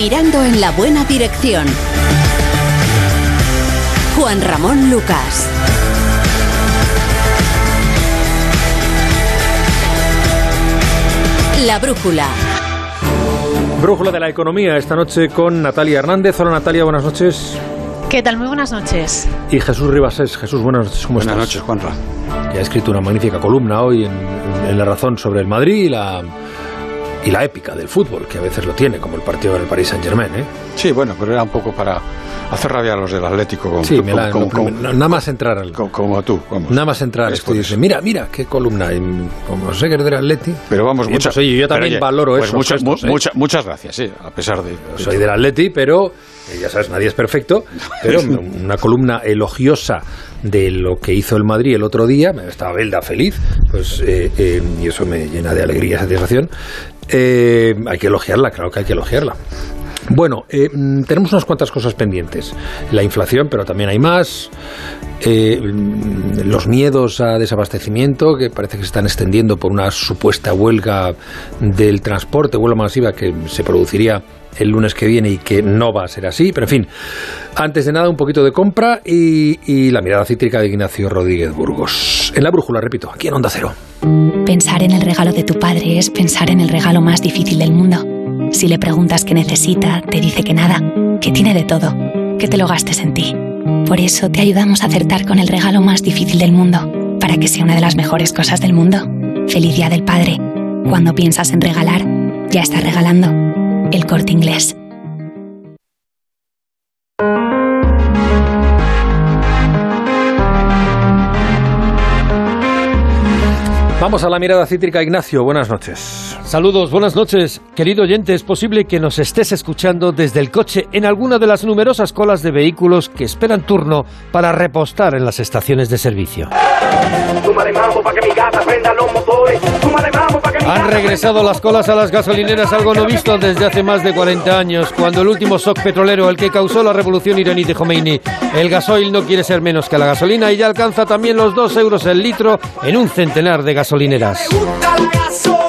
Mirando en la buena dirección. Juan Ramón Lucas. La brújula. Brújula de la economía esta noche con Natalia Hernández. Hola Natalia, buenas noches. ¿Qué tal? Muy buenas noches. Y Jesús Ribasés. Jesús, buenas noches. ¿Cómo buenas estás? noches, Juanra. Que ha escrito una magnífica columna hoy en, en La Razón sobre el Madrid y la, y la épica del fútbol, que a veces lo tiene, como el partido del Paris Saint-Germain. ¿eh? Sí, bueno, pero era un poco para hacer rabia a los del Atlético. Como, Sí, me la- como- no, nada más entrar al... como- tú, vamos. Nada más entrar al estudio y eso. dice, mira, mira, qué columna. Y como sé que eres del Atleti, Pero vamos, Bien, muchas pues, oye, yo también valoro pues esos muchas, gestos, mu- ¿eh? mucha- muchas gracias, sí, a pesar de... de- soy del Atleti, pero eh, ya sabes, nadie es perfecto, pero una columna elogiosa de lo que hizo el Madrid el otro día, estaba Belda feliz, pues eh, eh, y eso me llena de alegría y satisfacción. Eh, hay que elogiarla, claro que hay que elogiarla. Bueno, eh, mm, tenemos unas cuantas cosas pendientes. La inflación, pero también hay más. Eh, mm, los miedos a desabastecimiento que parece que se están extendiendo por una supuesta huelga del transporte, huelga masiva que se produciría el lunes que viene y que no va a ser así. Pero en fin, antes de nada, un poquito de compra y, la mirada cítrica de Ignacio Rodríguez Burgos. En la brújula, repito, aquí en Onda Cero. Pensar en el regalo de tu padre es pensar en el regalo más difícil del mundo. Si le preguntas qué necesita, te dice que nada, que tiene de todo, que te lo gastes en ti. Por eso te ayudamos a acertar con el regalo más difícil del mundo, para que sea una de las mejores cosas del mundo. Feliz Día del Padre. Cuando piensas en regalar, ya estás regalando. El corte inglés. Vamos a la mirada cítrica, Ignacio. Buenas noches. Saludos, buenas noches. Querido oyente, es posible que nos estés escuchando desde el coche en alguna de las numerosas colas de vehículos que esperan turno para repostar en las estaciones de servicio. Han regresado las colas a las gasolineras, algo no visto desde hace más de 40 años, cuando el último shock petrolero, el que causó la revolución iraní de Khomeini, el gasoil no quiere ser menos que la gasolina y ya alcanza también los 2 euros el litro en un centenar de gasolineras.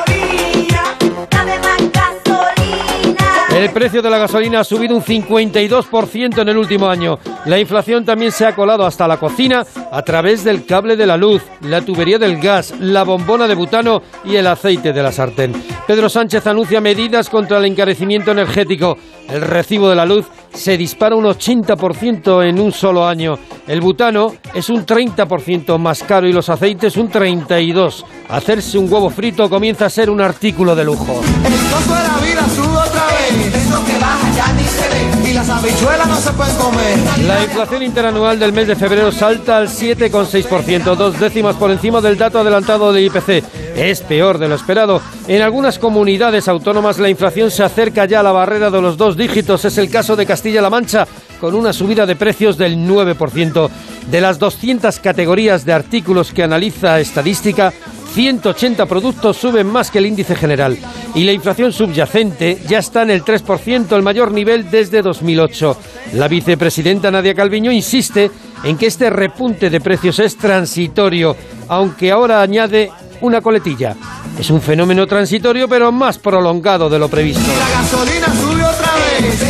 El precio de la gasolina ha subido un 52% en el último año. La inflación también se ha colado hasta la cocina a través del cable de la luz, la tubería del gas, la bombona de butano y el aceite de la sartén. Pedro Sánchez anuncia medidas contra el encarecimiento energético. El recibo de la luz se dispara un 80% en un solo año. El butano es un 30% más caro y los aceites un 32%. Hacerse un huevo frito comienza a ser un artículo de lujo. La vida La inflación interanual del mes de febrero salta al 7,6%, dos décimas por encima del dato adelantado del IPC. Es peor de lo esperado. En algunas comunidades autónomas la inflación se acerca ya a la barrera de los dos dígitos. Es el caso de Castilla-La Mancha, con una subida de precios del 9%. De las 200 categorías de artículos que analiza estadística, 180 productos suben más que el índice general y la inflación subyacente ya está en el 3%, el mayor nivel desde 2008. La vicepresidenta Nadia Calviño insiste en que este repunte de precios es transitorio, aunque ahora añade una coletilla. Es un fenómeno transitorio pero más prolongado de lo previsto. La gasolina otra vez.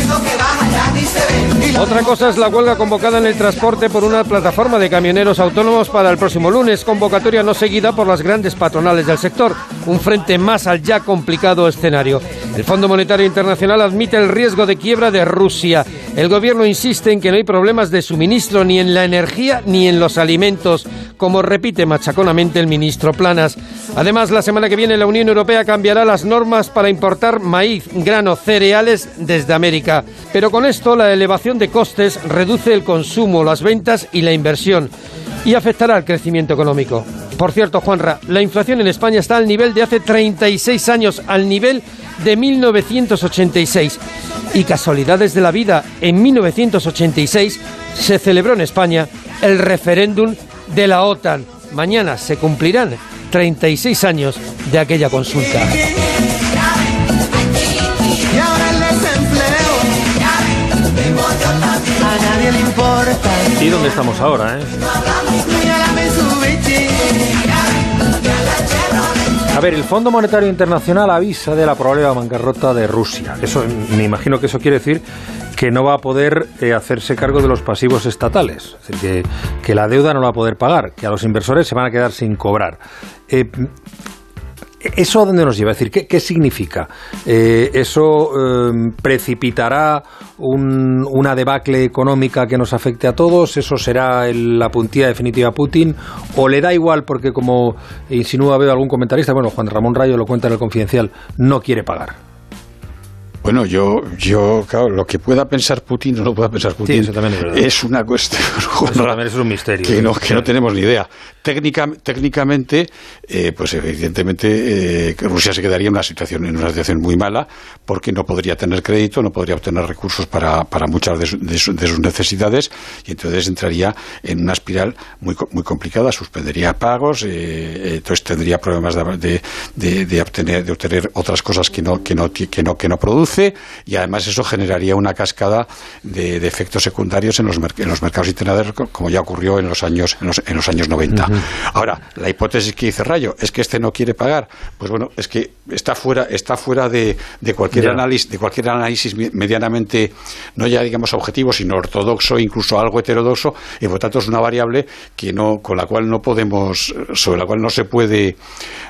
Otra cosa es la huelga convocada en el transporte por una plataforma de camioneros autónomos para el próximo lunes, convocatoria no seguida por las grandes patronales del sector, un frente más al ya complicado escenario. El Fondo Monetario Internacional admite el riesgo de quiebra de Rusia. El gobierno insiste en que no hay problemas de suministro ni en la energía ni en los alimentos, como repite machaconamente el ministro Planas. Además, la semana que viene la Unión Europea cambiará las normas para importar maíz, grano, cereales desde América. Pero con esto la elevación de costes reduce el consumo, las ventas y la inversión y afectará al crecimiento económico. Por cierto, Juanra, la inflación en España está al nivel de hace 36 años, al nivel de 1986. Y casualidades de la vida, en 1986 se celebró en España el referéndum de la OTAN. Mañana se cumplirán 36 años de aquella consulta. A nadie le importa. ¿Y dónde estamos ahora, eh? A ver, el Fondo Monetario Internacional avisa de la probable bancarrota de Rusia. Eso, me imagino que eso quiere decir que no va a poder eh, hacerse cargo de los pasivos estatales, es decir, que, que, la deuda no la va a poder pagar, que a los inversores se van a quedar sin cobrar. Eh, ¿Eso a dónde nos lleva? Es decir, ¿qué, qué significa? Eh, ¿Eso eh, precipitará un, una debacle económica que nos afecte a todos? ¿Eso será la puntilla definitiva a Putin? ¿O le da igual porque, como insinúa veo algún comentarista, bueno, Juan Ramón Rayo lo cuenta en el Confidencial, no quiere pagar? Bueno, yo, yo, claro, lo que pueda pensar Putin no lo pueda pensar Putin. Sí, eso también es, verdad. es una cuestión eso también es un misterio. Que no, que no tenemos ni idea. Técnica, técnicamente, eh, pues evidentemente eh, Rusia se quedaría en una situación, en una situación muy mala, porque no podría tener crédito, no podría obtener recursos para, para muchas de, su, de, su, de, sus necesidades, y entonces entraría en una espiral muy, muy complicada, suspendería pagos, eh, entonces tendría problemas de, de, obtener, de obtener otras cosas que no, que no, que no, que no produce y además eso generaría una cascada de, de efectos secundarios en los, en los, mercados internacionales como ya ocurrió en los años, en los, en los años 90. Uh -huh. Ahora, la hipótesis que dice Rayo es que este no quiere pagar, pues bueno, es que está fuera, está fuera de, de cualquier yeah. análisis, de cualquier análisis medianamente, no ya digamos objetivo, sino ortodoxo, incluso algo heterodoxo, y por tanto es una variable que no, con la cual no podemos, sobre la cual no se puede,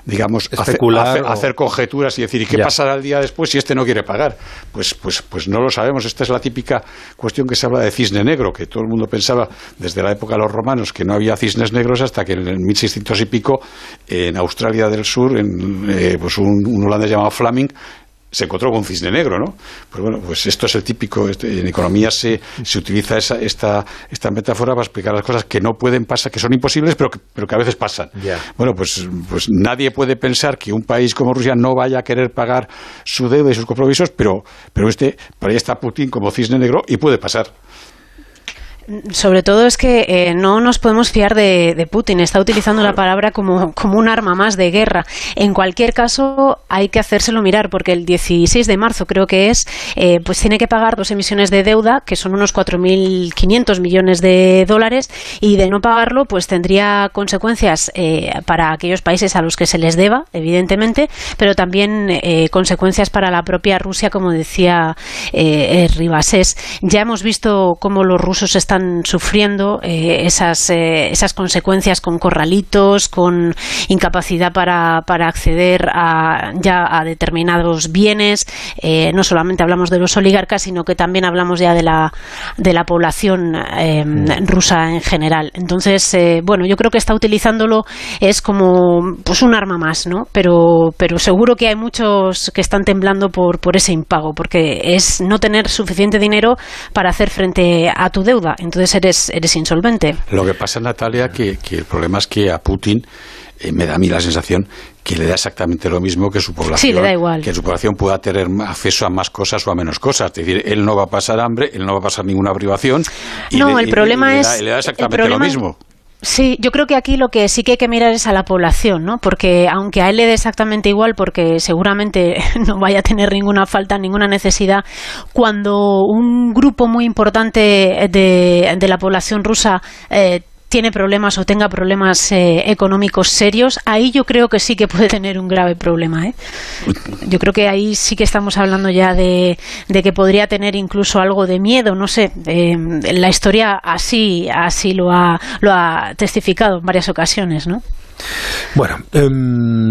digamos, Especular hacer, o... hacer, conjeturas y decir, ¿y qué yeah. pasará el día después si este no quiere pagar? Pues, pues, pues no lo sabemos. Esta es la típica cuestión que se habla de cisne negro, que todo el mundo pensaba desde la época de los romanos que no había cisnes negros hasta que en el 1600 y pico en Australia del Sur, en, eh, pues un, un holandés llamado Flaming se encontró con un cisne negro, ¿no? Pues bueno, pues esto es el típico, en economía se, se utiliza esa, esta, esta metáfora para explicar las cosas que no pueden pasar, que son imposibles, pero que, pero que a veces pasan. Yeah. Bueno, pues, pues nadie puede pensar que un país como Rusia no vaya a querer pagar su deuda y sus compromisos, pero, pero este, por ahí está Putin como cisne negro y puede pasar. Sobre todo es que eh, no nos podemos fiar de, Putin. Está utilizando la palabra como, como un arma más de guerra. En cualquier caso, hay que hacérselo mirar, porque el 16 de marzo, creo que es, eh, pues tiene que pagar dos emisiones de deuda, que son unos 4.500 millones de dólares, y de no pagarlo, pues tendría consecuencias eh, para aquellos países a los que se les deba, evidentemente, pero también eh, consecuencias para la propia Rusia, como decía Ribasés. Ya hemos visto cómo los rusos están están sufriendo eh, esas, eh, esas consecuencias con corralitos, con incapacidad para, para acceder a, ya a determinados bienes. Eh, no solamente hablamos de los oligarcas, sino que también hablamos ya de la, de la población rusa en general. Entonces, bueno, yo creo que está utilizándolo es como pues un arma más, ¿no? Pero, pero seguro que hay muchos que están temblando por, por ese impago, porque es no tener suficiente dinero para hacer frente a tu deuda entonces eres, eres insolvente. Lo que pasa, Natalia, que, que el problema es que a Putin eh, me da a mí la sensación que le da exactamente lo mismo que su población. Sí, le da igual. Que su población pueda tener acceso a más cosas o a menos cosas. Es decir, él no va a pasar hambre, él no va a pasar ninguna privación. Y no, le, el problema y, es. Le da, le da exactamente lo mismo. Sí, yo creo que aquí lo que sí que hay que mirar es a la población, ¿no? Porque aunque a él le dé exactamente igual, porque seguramente no vaya a tener ninguna falta, ninguna necesidad, cuando un grupo muy importante de, la población rusa eh, tiene problemas o tenga problemas eh, económicos serios, ahí yo creo que sí que puede tener un grave problema. ¿eh? Yo creo que ahí sí que estamos hablando ya de, de que podría tener incluso algo de miedo, no sé. Eh, la historia así, así lo ha, lo ha testificado en varias ocasiones, ¿no? Bueno, eh,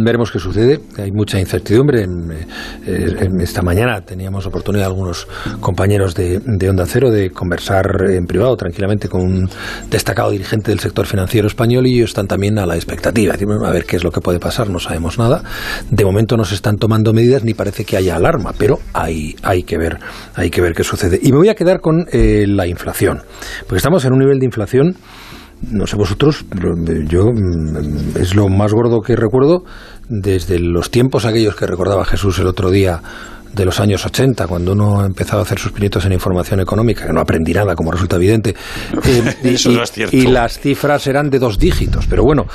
veremos qué sucede. Hay mucha incertidumbre. En, eh, en, esta mañana teníamos oportunidad algunos compañeros de, de, Onda Cero de conversar en privado tranquilamente con un destacado dirigente del sector financiero español y ellos están también a la expectativa. A ver qué es lo que puede pasar, no sabemos nada. De momento no se están tomando medidas ni parece que haya alarma, pero hay, hay, que, ver, hay que ver qué sucede. Y me voy a quedar con eh, la inflación, porque estamos en un nivel de inflación no sé vosotros, pero yo es lo más gordo que recuerdo desde los tiempos aquellos que recordaba Jesús el otro día de los años 80, cuando uno empezaba a hacer sus pinitos en información económica, que no aprendí nada, como resulta evidente, eh, y, Eso no es cierto. y, las cifras eran de dos dígitos. Pero bueno,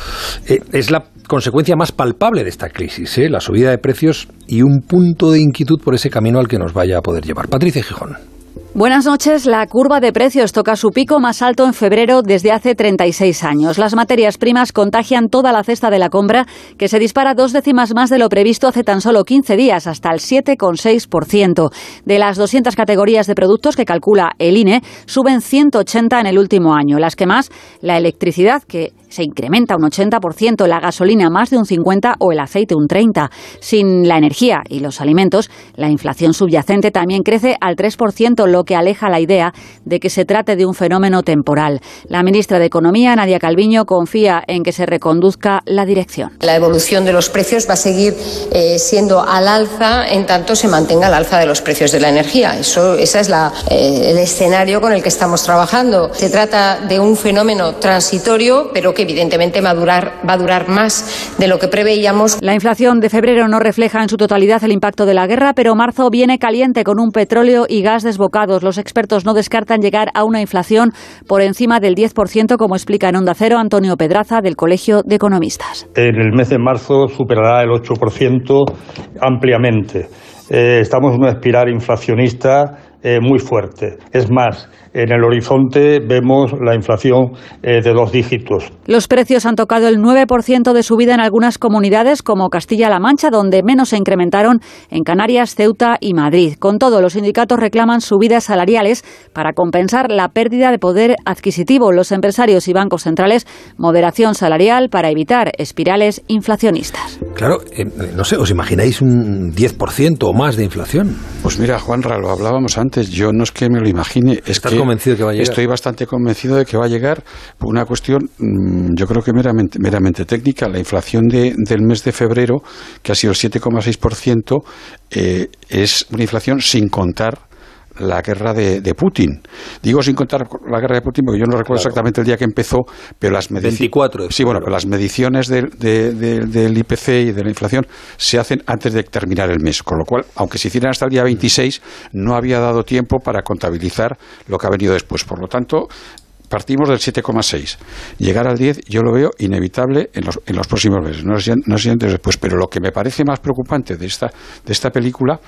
eh, es la consecuencia más palpable de esta crisis, ¿eh? la subida de precios y un punto de inquietud por ese camino al que nos vaya a poder llevar. Patricia Gijón. Buenas noches. La curva de precios toca su pico más alto en febrero desde hace 36 años. Las materias primas contagian toda la cesta de la compra, que se dispara dos décimas más de lo previsto hace tan solo 15 días, hasta el 7,6%. De las 200 categorías de productos que calcula el INE, suben 180 en el último año. Las que más, la electricidad, que se incrementa un 80%, la gasolina más de un 50% o el aceite un 30%. Sin la energía y los alimentos, la inflación subyacente también crece al 3%, lo que aleja la idea de que se trate de un fenómeno temporal. La ministra de Economía, Nadia Calviño, confía en que se reconduzca la dirección. La evolución de los precios va a seguir eh, siendo al alza en tanto se mantenga el alza de los precios de la energía. Eso, ese es la, eh, el escenario con el que estamos trabajando. Se trata de un fenómeno transitorio, pero que evidentemente va a durar, va a durar más de lo que preveíamos. La inflación de febrero no refleja en su totalidad el impacto de la guerra, pero marzo viene caliente con un petróleo y gas desbocados. Los expertos no descartan llegar a una inflación por encima del 10%, como explica en Onda Cero Antonio Pedraza del Colegio de Economistas. En el mes de marzo superará el 8% ampliamente. Eh, estamos en una espiral inflacionista eh, muy fuerte. Es más, en el horizonte vemos la inflación eh, de dos dígitos. Los precios han tocado el 9% de subida en algunas comunidades como Castilla-La Mancha, donde menos se incrementaron en Canarias, Ceuta y Madrid. Con todo, los sindicatos reclaman subidas salariales para compensar la pérdida de poder adquisitivo. Los empresarios y bancos centrales, moderación salarial para evitar espirales inflacionistas. Claro, eh, no sé, ¿os imagináis un 10% o más de inflación? Pues mira, Juanra, lo hablábamos antes. Yo no es que me lo imagine, es ¿Estás que Estoy bastante convencido de que va a llegar por una cuestión, mm, yo creo que meramente, meramente técnica. La inflación de- del mes de febrero, que ha sido el 7,6%, eh, es una inflación sin contar la guerra de, de Putin. Digo sin contar la guerra de Putin porque yo no recuerdo exactamente el día que empezó, pero las mediciones... 24 de Sí, bueno, pero las mediciones del, de- de- del IPC y de la inflación se hacen antes de terminar el mes, con lo cual, aunque se hicieran hasta el día 26, no había dado tiempo para contabilizar lo que ha venido después. Por lo tanto, partimos del 7,6. Llegar al 10 yo lo veo inevitable en los, en los próximos meses, no sé, no sé antes o después. Pero lo que me parece más preocupante de esta, de esta película,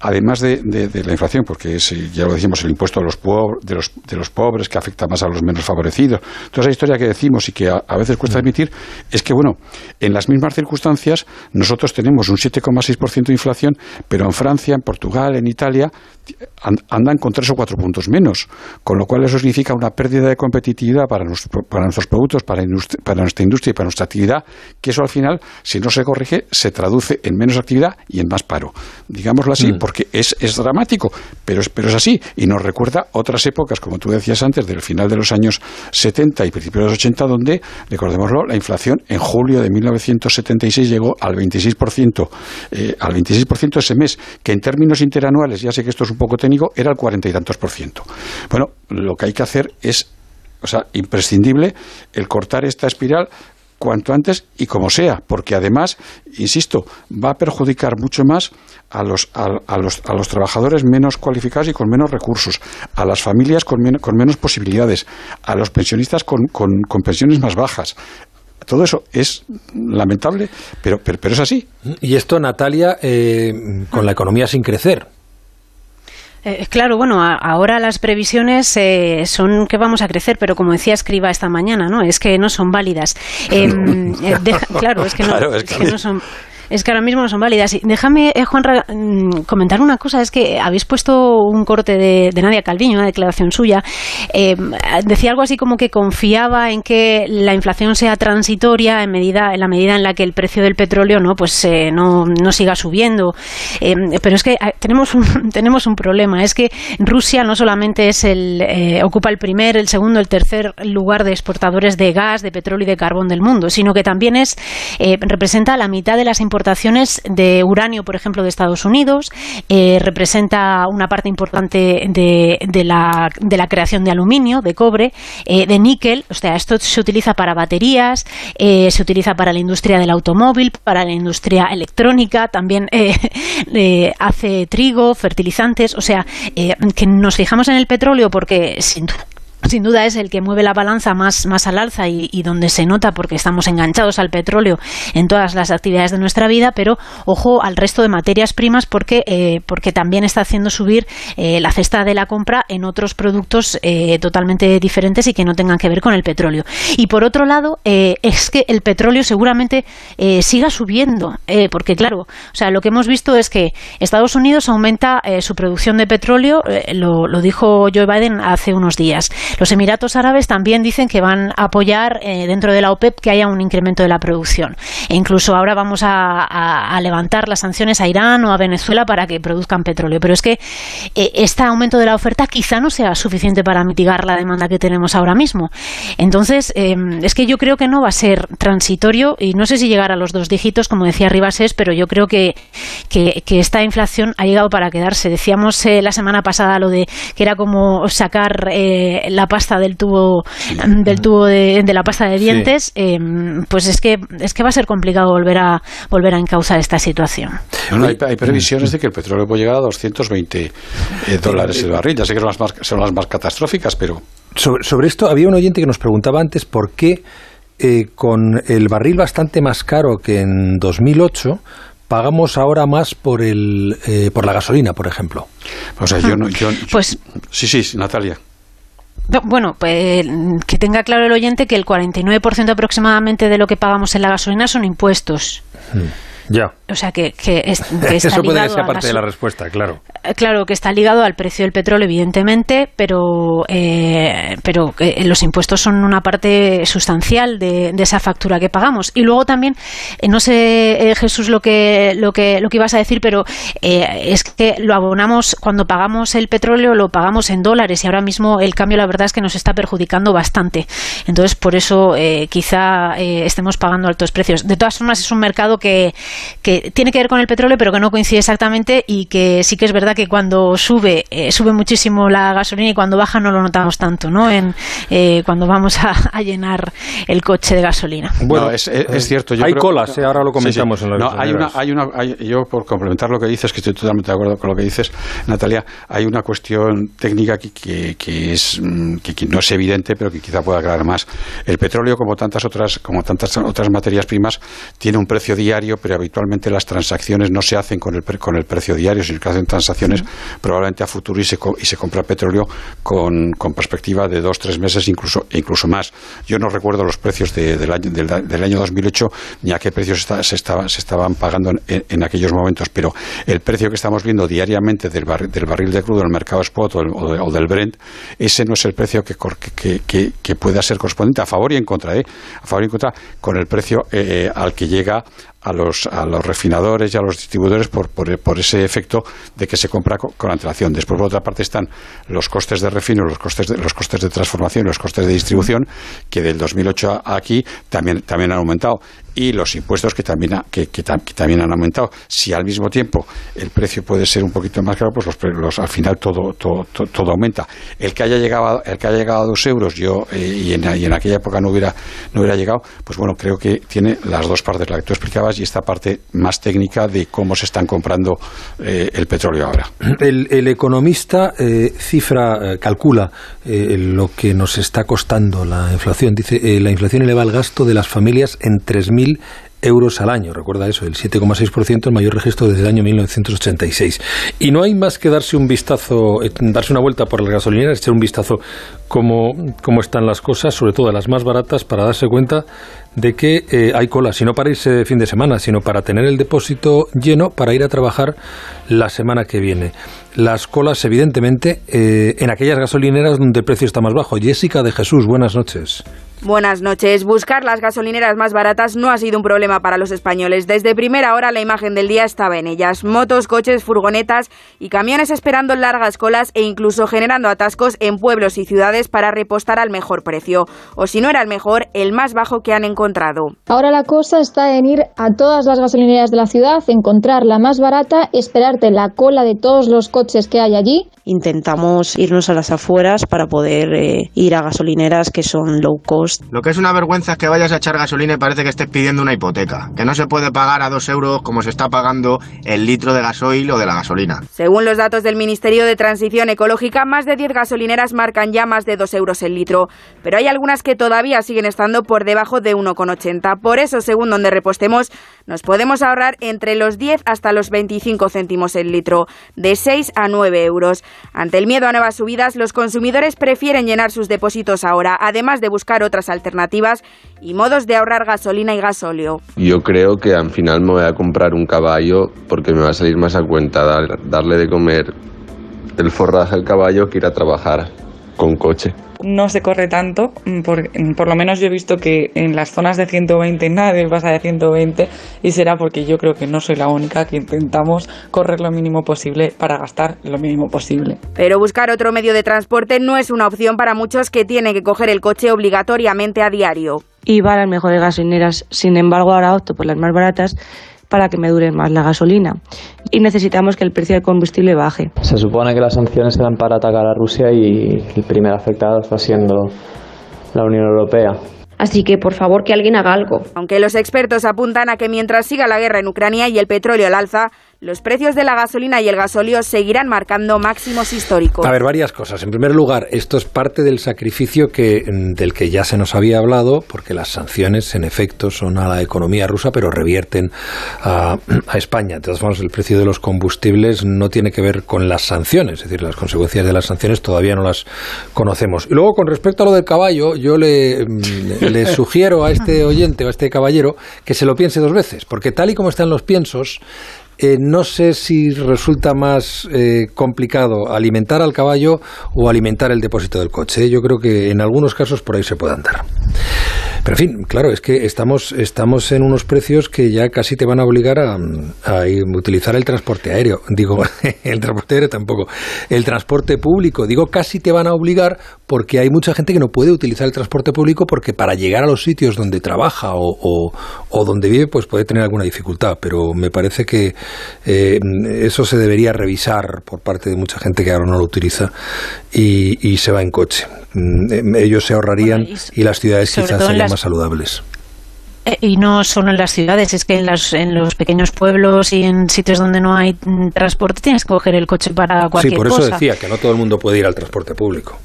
además de, de- de la inflación, porque es, eh, ya lo decimos, el impuesto a los de, los, de los pobres que afecta más a los menos favorecidos, toda esa historia que decimos y que a, a veces cuesta admitir, es que, bueno, en las mismas circunstancias nosotros tenemos un 7,6% de inflación, pero en Francia, en Portugal, en Italia, an- andan con tres o cuatro puntos menos, con lo cual eso significa una pérdida de competitividad para, nuestro- para nuestros productos, para, nuestra industria y para nuestra actividad, que eso al final, si no se corrige, se traduce en menos actividad y en más paro. Digámoslo así, porque es, es dramático, pero es, pero es así y nos recuerda otras épocas, como tú decías antes, del final de los años 70 y principios de los 80, donde, recordémoslo, la inflación en julio de 1976 llegó al 26%, eh, al 26% ese mes, que en términos interanuales, ya sé que esto es un poco técnico, era el cuarenta y tantos por ciento. Bueno, lo que hay que hacer es, o sea, imprescindible el cortar esta espiral cuanto antes y como sea, porque además, insisto, va a perjudicar mucho más a los, a, a los, a los trabajadores menos cualificados y con menos recursos, a las familias con, men- con menos posibilidades, a los pensionistas con, con, pensiones más bajas. Todo eso es lamentable, pero, pero, pero es así. Y esto, Natalia, eh, con la economía sin crecer. Eh, claro, bueno, a- ahora las previsiones eh, son que vamos a crecer, pero como decía Escriba esta mañana, ¿no? Es que no son válidas. Em, eh, deja- claro, es que no, Claro, es es que- que no son. Es que ahora mismo no son válidas. Déjame, eh, Juanra, mm, comentar una cosa. Es que habéis puesto un corte de, Nadia Calviño, una declaración suya. Eh, decía algo así como que confiaba en que la inflación sea transitoria en medida en la medida en la que el precio del petróleo no pues eh, no, no siga subiendo. Eh, pero es que eh, tenemos un, tenemos un problema. Es que Rusia no solamente es el eh, ocupa el primer, el segundo, el tercer lugar de exportadores de gas, de petróleo y de carbón del mundo, sino que también es representa la mitad de las importaciones de uranio, por ejemplo, de Estados Unidos, eh, representa una parte importante de, de la, de la creación de aluminio, de cobre, eh, de níquel. O sea, esto se utiliza para baterías, eh, se utiliza para la industria del automóvil, para la industria electrónica, también hace trigo, fertilizantes. O sea, que nos fijamos en el petróleo porque sin, du- sin duda es el que mueve la balanza más, más al alza y, donde se nota porque estamos enganchados al petróleo en todas las actividades de nuestra vida, pero ojo al resto de materias primas porque, eh, porque también está haciendo subir eh, la cesta de la compra en otros productos eh, totalmente diferentes y que no tengan que ver con el petróleo. Y por otro lado, es que el petróleo seguramente siga subiendo, porque claro, o sea, lo que hemos visto es que Estados Unidos aumenta su producción de petróleo, lo, lo dijo Joe Biden hace unos días. Los Emiratos Árabes también dicen que van a apoyar eh, dentro de la OPEP que haya un incremento de la producción. E incluso ahora vamos a, levantar las sanciones a Irán o a Venezuela para que produzcan petróleo. Pero es que eh, este aumento de la oferta quizá no sea suficiente para mitigar la demanda que tenemos ahora mismo. Entonces, em, es que yo creo que no va a ser transitorio y no sé si llegar a los dos dígitos, como decía Ribasés, pero yo creo que, que, esta inflación ha llegado para quedarse. Decíamos eh, la semana pasada lo de que era como sacar eh, la pasta del tubo del tubo de, la pasta de dientes, eh, pues es que es que va a ser complicado volver a volver a encauzar esta situación. hay, previsiones de que el petróleo puede llegar a 220 eh, dólares el barril. Ya sé que son las más, son las más catastróficas, pero sobre, sobre esto había un oyente que nos preguntaba antes por qué con el barril bastante más caro que en 2008 pagamos ahora más por el por la gasolina, por ejemplo. O sea, yo no, pues sí, sí, Natalia. Bueno, pues que tenga claro el oyente que el 49% aproximadamente de lo que pagamos en la gasolina son impuestos. Hmm. Ya. O sea, que, que, es, Eso puede ser parte de la respuesta, claro. Eh, claro, que está ligado al precio del petróleo, evidentemente, pero, eh, pero los impuestos son una parte sustancial de, esa factura que pagamos. Y luego también, eh, no sé, Jesús, lo que, lo, que, lo que ibas a decir, pero es que lo abonamos, cuando pagamos el petróleo, lo pagamos en dólares y ahora mismo el cambio, la verdad es que nos está perjudicando bastante. Entonces, por eso quizá estemos pagando altos precios. De todas formas, es un mercado que que tiene que ver con el petróleo, pero que no coincide exactamente y que sí que es verdad que cuando sube, eh, sube muchísimo la gasolina y cuando baja no lo notamos tanto, ¿no? En, eh, cuando vamos a, llenar el coche de gasolina. Bueno, es, cierto. hay colas, eh, ahora lo comentamos en la no, hay una, hay una, Yo, por complementar lo que dices, que estoy totalmente de acuerdo con lo que dices, Natalia, hay una cuestión técnica que, que, es, mm, que, no es evidente, pero que quizá pueda aclarar más. El petróleo, como tantas otras, como tantas otras materias primas, tiene un precio diario, pero habitualmente las transacciones no se hacen con el, con el precio diario, sino que hacen transacciones probablemente a futuro y se, y se compra petróleo con, con, perspectiva de dos, tres meses, incluso, incluso más. Yo no recuerdo los precios del, año, del, año 2008 ni a qué precios se, estaba, se estaban pagando en, aquellos momentos, pero el precio que estamos viendo diariamente del, del barril de crudo en el mercado spot o, del Brent, ese no es el precio que, que, que, pueda ser correspondiente a favor y en contra, ¿eh? a favor y en contra con el precio eh, al que llega a los, a los refinadores y a los distribuidores por, por, ese efecto de que se compra con, antelación. Después, por otra parte, están los costes de refino, los costes de, los costes de transformación los costes de distribución, que del 2008 a aquí también, también han aumentado y los impuestos que también, que, también han aumentado. Si al mismo tiempo el precio puede ser un poquito más caro, pues los, al final todo, todo, todo, aumenta. El que haya llegado, el que haya llegado a dos euros yo eh, y, en, aquella época no hubiera, no hubiera llegado, pues bueno, creo que tiene las dos partes, la que tú explicabas y esta parte más técnica de cómo se están comprando eh, el petróleo ahora. El, economista eh, cifra, calcula lo que nos está costando la inflación. Dice, la inflación eleva el gasto de las familias en 3.000 euros al año. Recuerda eso, el 7,6%, el mayor registro desde el año 1986. Y no hay más que darse un vistazo, eh, darse una vuelta por las gasolineras, echar un vistazo cómo, cómo están las cosas, sobre todo las más baratas, para darse cuenta de que eh, hay cola, si no para irse de fin de semana, sino para tener el depósito lleno para ir a trabajar la semana que viene. Las colas, evidentemente, eh, en aquellas gasolineras donde el precio está más bajo. Jessica de Jesús, buenas noches. Buenas noches. Buscar las gasolineras más baratas no ha sido un problema para los españoles. Desde primera hora la imagen del día estaba en ellas. Motos, coches, furgonetas y camiones esperando largas colas e incluso generando atascos en pueblos y ciudades para repostar al mejor precio. O si no era el mejor, el más bajo que han encontrado encontrado. Ahora la cosa está en ir a todas las gasolineras de la ciudad, encontrar la más barata, esperarte la cola de todos los coches que hay allí. Intentamos irnos a las afueras para poder eh, ir a gasolineras que son low cost. Lo que es una vergüenza es que vayas a echar gasolina y parece que estés pidiendo una hipoteca, que no se puede pagar a dos euros como se está pagando el litro de gasoil o de la gasolina. Según los datos del Ministerio de Transición Ecológica, más de 10 gasolineras marcan ya más de 2 euros el litro, pero hay algunas que todavía siguen estando por debajo de 1,80. Por eso, según donde repostemos, nos podemos ahorrar entre los 10 hasta los 25 céntimos el litro, de 6 a 9 euros. Ante el miedo a nuevas subidas, los consumidores prefieren llenar sus depósitos ahora, además de buscar otras alternativas y modos de ahorrar gasolina y gasóleo. Yo creo que al final me voy a comprar un caballo porque me va a salir más a cuenta darle de comer el forraje al caballo que ir a trabajar con coche no se corre tanto, mm, por, mm, por, lo menos yo he visto que en las zonas de 120 nadie pasa de 120 y será porque yo creo que no soy la única que intentamos correr lo mínimo posible para gastar lo mínimo posible. Pero buscar otro medio de transporte no es una opción para muchos que tienen que coger el coche obligatoriamente a diario. Y van a las mejores gasolineras, sin embargo ahora opto por las más baratas para que me dure más la gasolina. Y necesitamos que el precio del combustible baje. Se supone que las sanciones eran para atacar a Rusia y el primer afectado está siendo la Unión Europea. Así que, por favor, que alguien haga algo. Aunque los expertos apuntan a que mientras siga la guerra en Ucrania y el petróleo al alza, los precios de la gasolina y el gasóleo seguirán marcando máximos históricos. A ver, varias cosas. En primer lugar, esto es parte del sacrificio que, mm, del que ya se nos había hablado, porque las sanciones, en efecto, son a la economía rusa, pero revierten a, a España. De todas formas, el precio de los combustibles no tiene que ver con las sanciones, es decir, las consecuencias de las sanciones todavía no las conocemos. Y luego, con respecto a lo del caballo, yo le, mm, le sugiero a este oyente o a este caballero que se lo piense dos veces, porque tal y como están los piensos, eh, no sé si resulta más eh, complicado alimentar al caballo o alimentar el depósito del coche. Yo creo que en algunos casos por ahí se puede andar. Pero en fin, claro, es que estamos, estamos en unos precios que ya casi te van a obligar a, utilizar el transporte aéreo. Digo, el transporte aéreo tampoco. El transporte público, digo, casi te van a obligar porque hay mucha gente que no puede utilizar el transporte público porque para llegar a los sitios donde trabaja o, o donde vive, pues puede tener alguna dificultad. Pero me parece que eh, eso se debería revisar por parte de mucha gente que ahora no lo utiliza y, se va en coche. Mm, ellos se ahorrarían y, las ciudades quizás serían más saludables. Eh, y no solo en las ciudades, es que en, en los pequeños pueblos y en sitios donde no hay mm, transporte tienes que coger el coche para cualquier cosa. Sí, por eso decía que no todo el mundo puede ir al transporte público.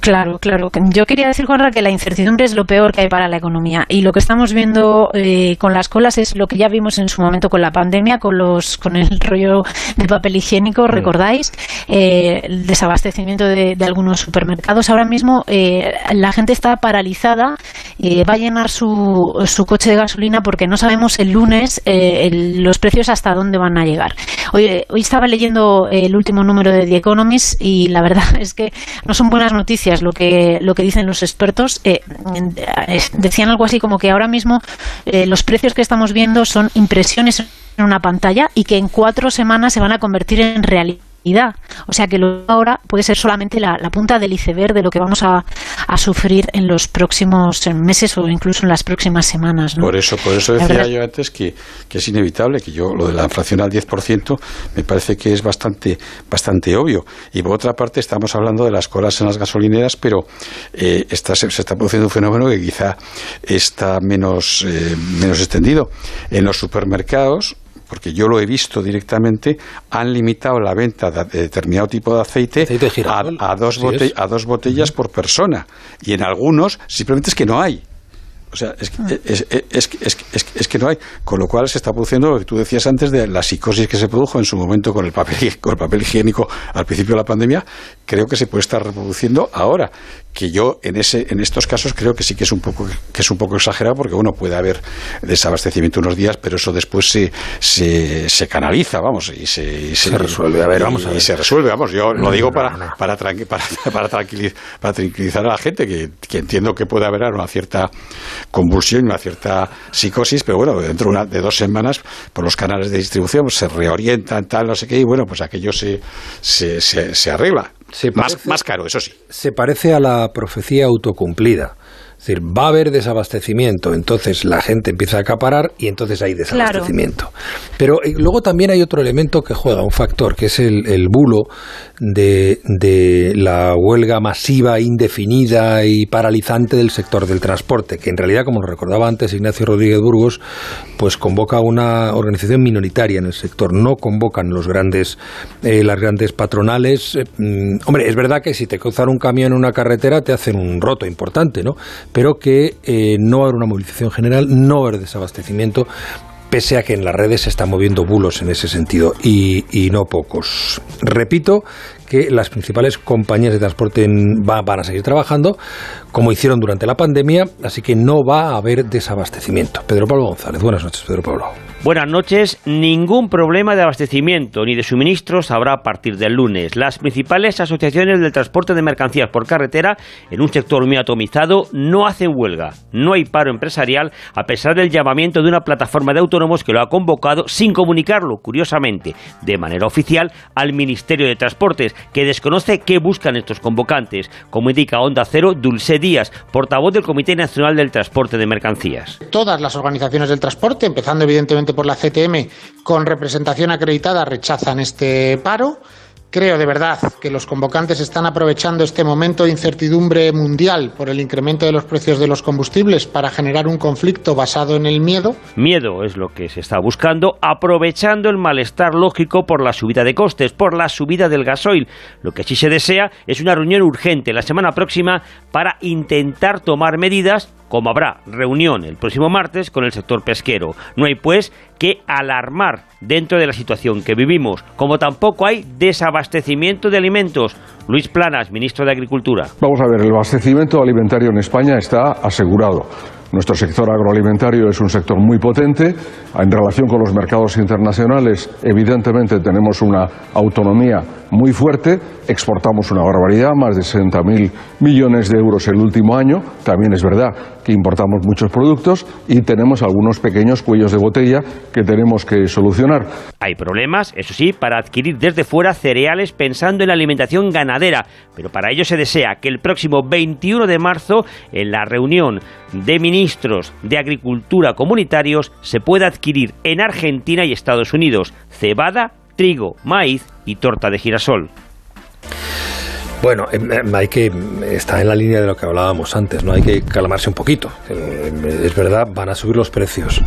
Claro, claro. Yo quería decir, Juanra, que la incertidumbre es lo peor que hay para la economía. Y lo que estamos viendo eh, con las colas es lo que ya vimos en su momento con la pandemia, con los con el rollo de papel higiénico. ¿recordáis? Eh, el desabastecimiento de, algunos supermercados. Ahora mismo eh, la gente está paralizada, va a llenar su, su coche de gasolina porque no sabemos el lunes los precios hasta dónde van a llegar. Hoy, hoy estaba leyendo el último número de The Economist y la verdad es que no son buenas noticias lo que, lo que dicen los expertos. Eh, decían algo así como que ahora mismo eh, los precios que estamos viendo son impresiones en una pantalla y que en cuatro semanas se van a convertir en realidad o sea que lo ahora puede ser solamente la, punta del iceberg de lo que vamos a, sufrir en los próximos meses o incluso en las próximas semanas. Por eso, por eso decía yo antes que, es inevitable, que yo lo de la inflación al 10% me parece que es bastante, bastante obvio. Y por otra parte estamos hablando de las colas en las gasolineras, pero eh, está, se, está produciendo un fenómeno que quizá está menos, eh, menos extendido. En los supermercados porque yo lo he visto directamente, han limitado la venta de determinado tipo de aceite, a, dos a, dos botellas por persona. Y en algunos simplemente es que no hay. O sea, es, es, es, es, que no hay. Con lo cual se está produciendo lo que tú decías antes de la psicosis que se produjo en su momento con el papel, con el papel higiénico al principio de la pandemia, creo que se puede estar reproduciendo ahora que yo en ese en estos casos creo que sí que es un poco que es un poco exagerado porque bueno puede haber desabastecimiento unos días pero eso después se se, se canaliza vamos y se, se, resuelve. A ver vamos y, se resuelve vamos. Yo lo digo para para, para, para, tranquilizar, a la gente que, que, entiendo que puede haber una cierta convulsión una cierta psicosis pero bueno dentro de, de dos semanas por los canales de distribución pues, se reorientan tal no sé qué y bueno pues aquello se se, se, se más, más caro, eso sí. Se parece a la profecía autocumplida. Es decir, va a haber desabastecimiento, entonces la gente empieza a acaparar y entonces hay desabastecimiento. Pero eh, luego también hay otro elemento que juega, un factor, que es el, el bulo de, de la huelga masiva, indefinida y paralizante del sector del transporte, que en realidad, como lo recordaba antes Ignacio Rodríguez Burgos, pues convoca una organización minoritaria en el sector, no convocan los grandes, eh, las grandes patronales. Eh, mm, hombre, es verdad que si te cruzan un camión en una carretera te hacen un roto importante, ¿no? Pero que eh, no va haber una movilización general, no va haber desabastecimiento, pese a que en las redes se están moviendo bulos en ese sentido y no pocos. Repito que las principales compañías de transporte van a seguir trabajando como hicieron durante la pandemia, así que no va a haber desabastecimiento. Pedro Pablo González, buenas noches, Pedro Pablo. Buenas noches. Ningún problema de abastecimiento ni de suministros habrá a partir del lunes. Las principales asociaciones del transporte de mercancías por carretera, en un sector muy atomizado, no hacen huelga. No hay paro empresarial, a pesar del llamamiento de una plataforma de autónomos que lo ha convocado sin comunicarlo, curiosamente, de manera oficial, al Ministerio de Transportes, que desconoce qué buscan estos convocantes, como indica Onda Cero Dulce Díaz, portavoz del Comité Nacional del Transporte de Mercancías. Todas las organizaciones del transporte, empezando evidentemente por la CTM, con representación acreditada, rechazan este paro. Creo de verdad que los convocantes están aprovechando este momento de incertidumbre mundial por el incremento de los precios de los combustibles para generar un conflicto basado en el miedo. Miedo es lo que se está buscando, aprovechando el malestar lógico por la subida de costes, por la subida del gasoil. Lo que sí se desea es una reunión urgente la semana próxima para intentar tomar medidas, como habrá reunión el próximo martes con el sector pesquero. No hay, pues, que alarmar dentro de la situación que vivimos, como tampoco hay desabastecimiento de alimentos. Luis Planas, ministro de Agricultura. Vamos a ver, el abastecimiento alimentario en España está asegurado. Nuestro sector agroalimentario es un sector muy potente. En relación con los mercados internacionales, evidentemente tenemos una autonomía muy fuerte. Exportamos una barbaridad, más de 60.000 millones de euros el último año. También es verdad que importamos muchos productos y tenemos algunos pequeños cuellos de botella que tenemos que solucionar. Hay problemas, eso sí, para adquirir desde fuera cereales pensando en la alimentación ganadera, pero para ello se desea que el próximo 21 de marzo, en la reunión de ministros de Agricultura comunitarios, se pueda adquirir en Argentina y Estados Unidos cebada, trigo, maíz y torta de girasol. Bueno, em, em, hay que está en la línea de lo que hablábamos antes, no hay que calmarse un poquito. Em, Es verdad, van a subir los precios,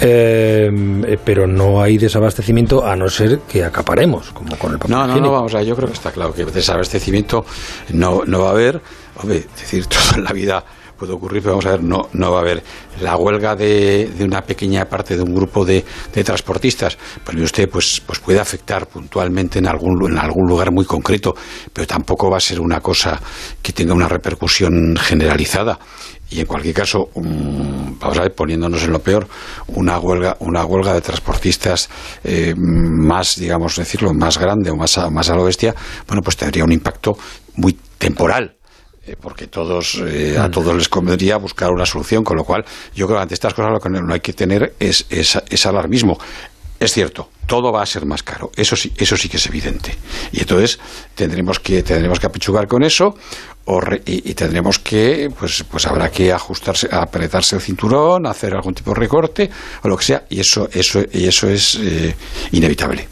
eh, pero no hay desabastecimiento a no ser que acaparemos, como con el papel No, no, no, vamos a ver, yo creo que está claro que desabastecimiento no, no va a haber. Hombre, es decir, todo en la vida puede ocurrir, pero vamos a ver, no, no va a haber la huelga de, una pequeña parte de un grupo de, de transportistas. Mire usted, pues, pues puede afectar puntualmente en algún, en algún lugar muy concreto, pero tampoco va a ser una cosa que tenga una repercusión generalizada. Y en cualquier caso, mm, vamos a ver, poniéndonos en lo peor, una huelga, una huelga de transportistas eh, más, digamos, decirlo, más grande o más a, más a lo bestia, bueno, pues tendría un impacto muy temporal porque todos eh, a todos les convendría buscar una solución, con lo cual yo creo que ante estas cosas lo que no hay que tener es, es, es alarmismo. Es cierto, todo va a ser más caro, eso sí, eso sí que es evidente. Y entonces tendremos que tendremos que apechugar con eso o re- y, y tendremos que pues pues habrá que ajustarse, apretarse el cinturón, hacer algún tipo de recorte o lo que sea y eso eso y eso es eh, inevitable.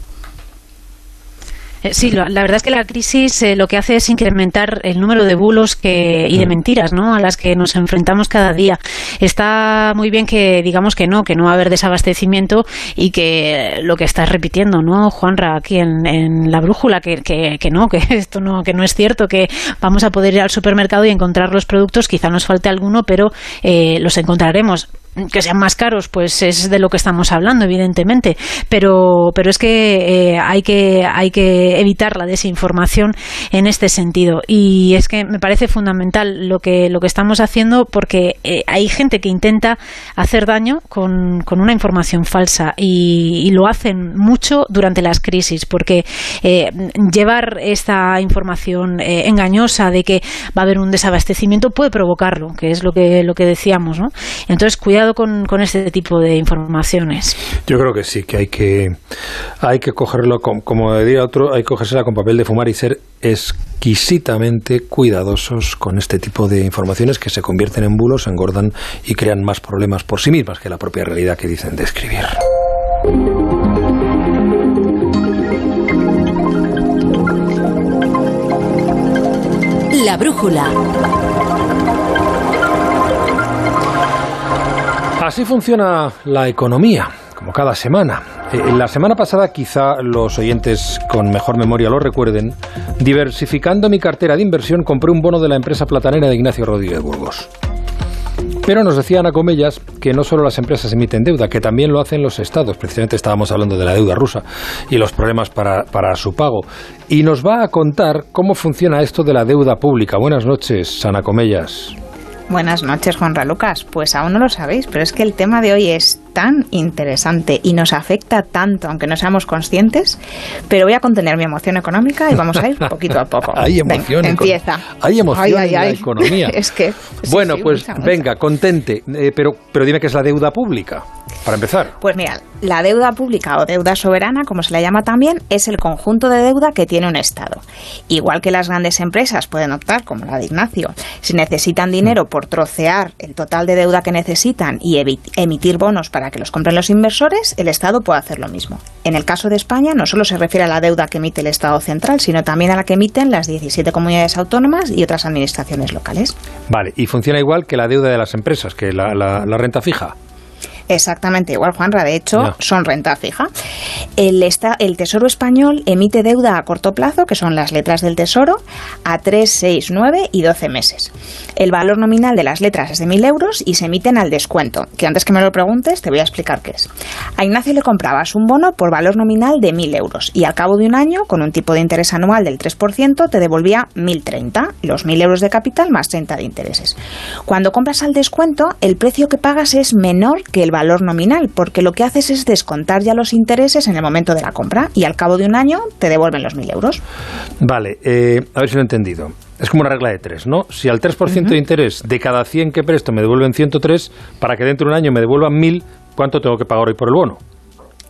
Eh, Sí, la verdad es que la crisis eh, lo que hace es incrementar el número de bulos que, y de mentiras ¿no? a las que nos enfrentamos cada día. Está muy bien que digamos que no, que no va a haber desabastecimiento y que lo que estás repitiendo, ¿no, Juanra, aquí en, en la brújula, que, que, que no, que esto no, que no es cierto, que vamos a poder ir al supermercado y encontrar los productos, quizá nos falte alguno, pero eh, los encontraremos que sean más caros, pues es de lo que estamos hablando, evidentemente. Pero, pero es que eh, hay que hay que evitar la desinformación en este sentido. Y es que me parece fundamental lo que lo que estamos haciendo porque eh, hay gente que intenta hacer daño con, con una información falsa y, y lo hacen mucho durante las crisis porque eh, llevar esta información engañosa de que va a haber un desabastecimiento puede provocarlo, que es lo que lo que decíamos, ¿no? Entonces cuidado cuidado con, con este tipo de informaciones. Yo creo que sí, que hay que, hay que cogerlo, con, como diría otro, hay que cogérsela con papel de fumar y ser exquisitamente cuidadosos con este tipo de informaciones que se convierten en bulos, engordan y crean más problemas por sí mismas que la propia realidad que dicen describir. La brújula. Así funciona la economía, como cada semana. Eh, la semana pasada, quizá los oyentes con mejor memoria lo recuerden, diversificando mi cartera de inversión, compré un bono de la empresa platanera de Ignacio Rodríguez Burgos. Pero nos decía Ana Comellas que no solo las empresas emiten deuda, que también lo hacen los estados. Precisamente estábamos hablando de la deuda rusa y los problemas para, para su pago. Y nos va a contar cómo funciona esto de la deuda pública. Buenas noches, Ana Comellas. Buenas noches, Juanra Lucas. Pues aún no lo sabéis, pero es que el tema de hoy es tan interesante y nos afecta tanto, aunque no seamos conscientes. Pero voy a contener mi emoción económica y vamos a ir poquito a poco. Hay emoción. Venga, empieza. Hay emoción en la economía. es que. sí, bueno, sí, pues mucha, mucha. venga, contente. Eh, pero, pero dime qué es la deuda pública, para empezar. Pues mira, la deuda pública o deuda soberana, como se la llama también, es el conjunto de deuda que tiene un Estado. Igual que las grandes empresas pueden optar, como la de Ignacio, si necesitan dinero por trocear el total de deuda que necesitan y emitir bonos para que los compren los inversores, el Estado puede hacer lo mismo. En el caso de España, no solo se refiere a la deuda que emite el Estado central, sino también a la que emiten las 17 comunidades autónomas y otras administraciones locales. Vale, y funciona igual que la deuda de las empresas, que la, la- la renta fija. Exactamente igual, Juanra. De hecho, son renta fija. El, esta- el Tesoro Español emite deuda a corto plazo, que son las letras del Tesoro, a 3, 6, 9 y 12 meses. El valor nominal de las letras es de 1.000 euros y se emiten al descuento, que antes que me lo preguntes te voy a explicar qué es. A Ignacio le comprabas un bono por valor nominal de 1.000 euros y al cabo de un año, con un tipo de interés anual del 3%, te devolvía 1.030, los 1.000 euros de capital más 30 de intereses. Cuando compras al descuento, el precio que pagas es menor que el valor nominal, porque lo que haces es descontar ya los intereses en el momento de la compra y al cabo de un año te devuelven los 1.000 euros. Vale, eh, a ver si lo he entendido. Es como una regla de tres, ¿no? Si al 3% de interés de cada 100 que presto me devuelven 103, para que dentro de un año me devuelvan 1000, ¿cuánto tengo que pagar hoy por el bono?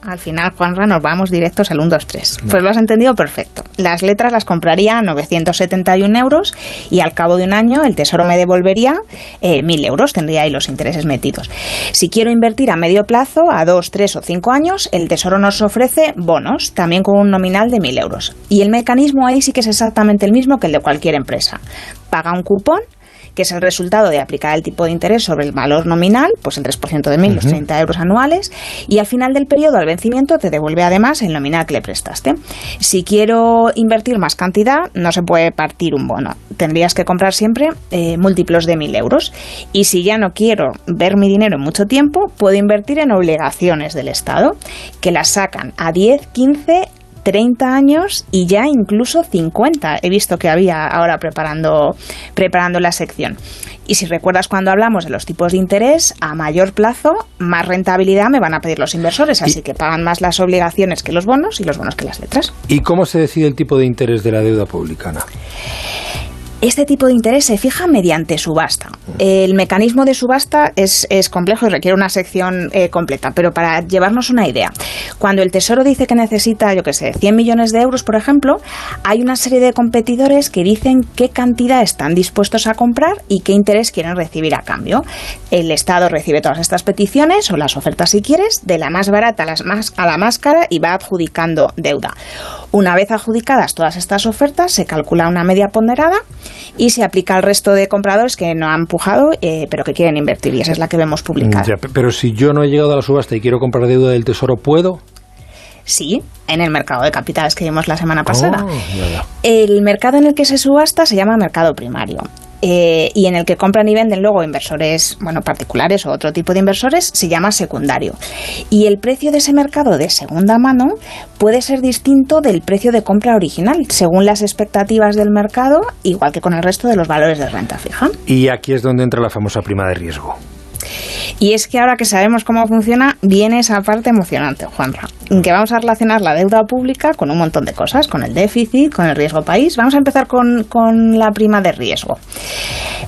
Al final, Juanra, nos vamos directos al 1, 2, 3. Pues lo has entendido perfecto. Las letras las compraría a 971 euros y al cabo de un año el Tesoro me devolvería eh, 1.000 euros, tendría ahí los intereses metidos. Si quiero invertir a medio plazo, a 2, 3 o 5 años, el Tesoro nos ofrece bonos, también con un nominal de 1.000 euros. Y el mecanismo ahí sí que es exactamente el mismo que el de cualquier empresa. Paga un cupón que es el resultado de aplicar el tipo de interés sobre el valor nominal, pues el 3% de 1.000, los Ujú. 30 euros anuales, y al final del periodo, al vencimiento, te devuelve además el nominal que le prestaste. Si quiero invertir más cantidad, no se puede partir un bono. Tendrías que comprar siempre eh, múltiplos de 1.000 euros. Y si ya no quiero ver mi dinero en mucho tiempo, puedo invertir en obligaciones del Estado, que las sacan a 10, 15 30 años y ya incluso 50. He visto que había ahora preparando, preparando la sección. Y si recuerdas cuando hablamos de los tipos de interés, a mayor plazo, más rentabilidad me van a pedir los inversores, así que pagan más las obligaciones que los bonos y los bonos que las letras. ¿Y cómo se decide el tipo de interés de la deuda pública? Ana? Este tipo de interés se fija mediante subasta. El mecanismo de subasta es, es complejo y requiere una sección eh, completa, pero para llevarnos una idea, cuando el Tesoro dice que necesita, yo qué sé, 100 millones de euros, por ejemplo, hay una serie de competidores que dicen qué cantidad están dispuestos a comprar y qué interés quieren recibir a cambio. El Estado recibe todas estas peticiones o las ofertas, si quieres, de la más barata a, las más, a la más cara y va adjudicando deuda. Una vez adjudicadas todas estas ofertas, se calcula una media ponderada y se aplica al resto de compradores que no han empujado, eh, pero que quieren invertir, y esa es la que vemos publicada. Ya, pero si yo no he llegado a la subasta y quiero comprar deuda del Tesoro, ¿puedo? Sí, en el mercado de capitales que vimos la semana pasada. Oh. El mercado en el que se subasta se llama mercado primario. Eh, y en el que compran y venden luego inversores, bueno, particulares o otro tipo de inversores, se llama secundario. Y el precio de ese mercado de segunda mano puede ser distinto del precio de compra original, según las expectativas del mercado, igual que con el resto de los valores de renta fija. Y aquí es donde entra la famosa prima de riesgo. Y es que ahora que sabemos cómo funciona, viene esa parte emocionante, Juanra, en que vamos a relacionar la deuda pública con un montón de cosas, con el déficit, con el riesgo país. Vamos a empezar con, con la prima de riesgo.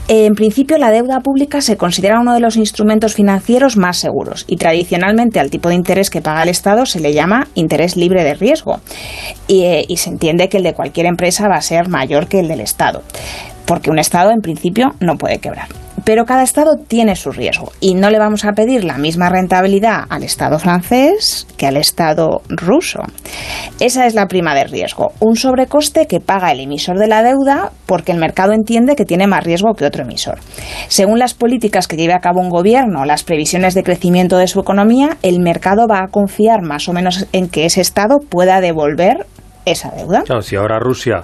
En principio, la deuda pública se considera uno de los instrumentos financieros más seguros y tradicionalmente al tipo de interés que paga el Estado se le llama interés libre de riesgo y, eh, y se entiende que el de cualquier empresa va a ser mayor que el del Estado porque un Estado en principio no puede quebrar. Pero cada Estado tiene su riesgo y no le vamos a pedir la misma rentabilidad al Estado francés que al Estado ruso. Esa es la prima de riesgo, un sobrecoste que paga el emisor de la deuda porque el mercado entiende que tiene más riesgo que otro emisor. Según las políticas que lleve a cabo un gobierno, las previsiones de crecimiento de su economía, el mercado va a confiar más o menos en que ese Estado pueda devolver esa deuda. Claro, si ahora Rusia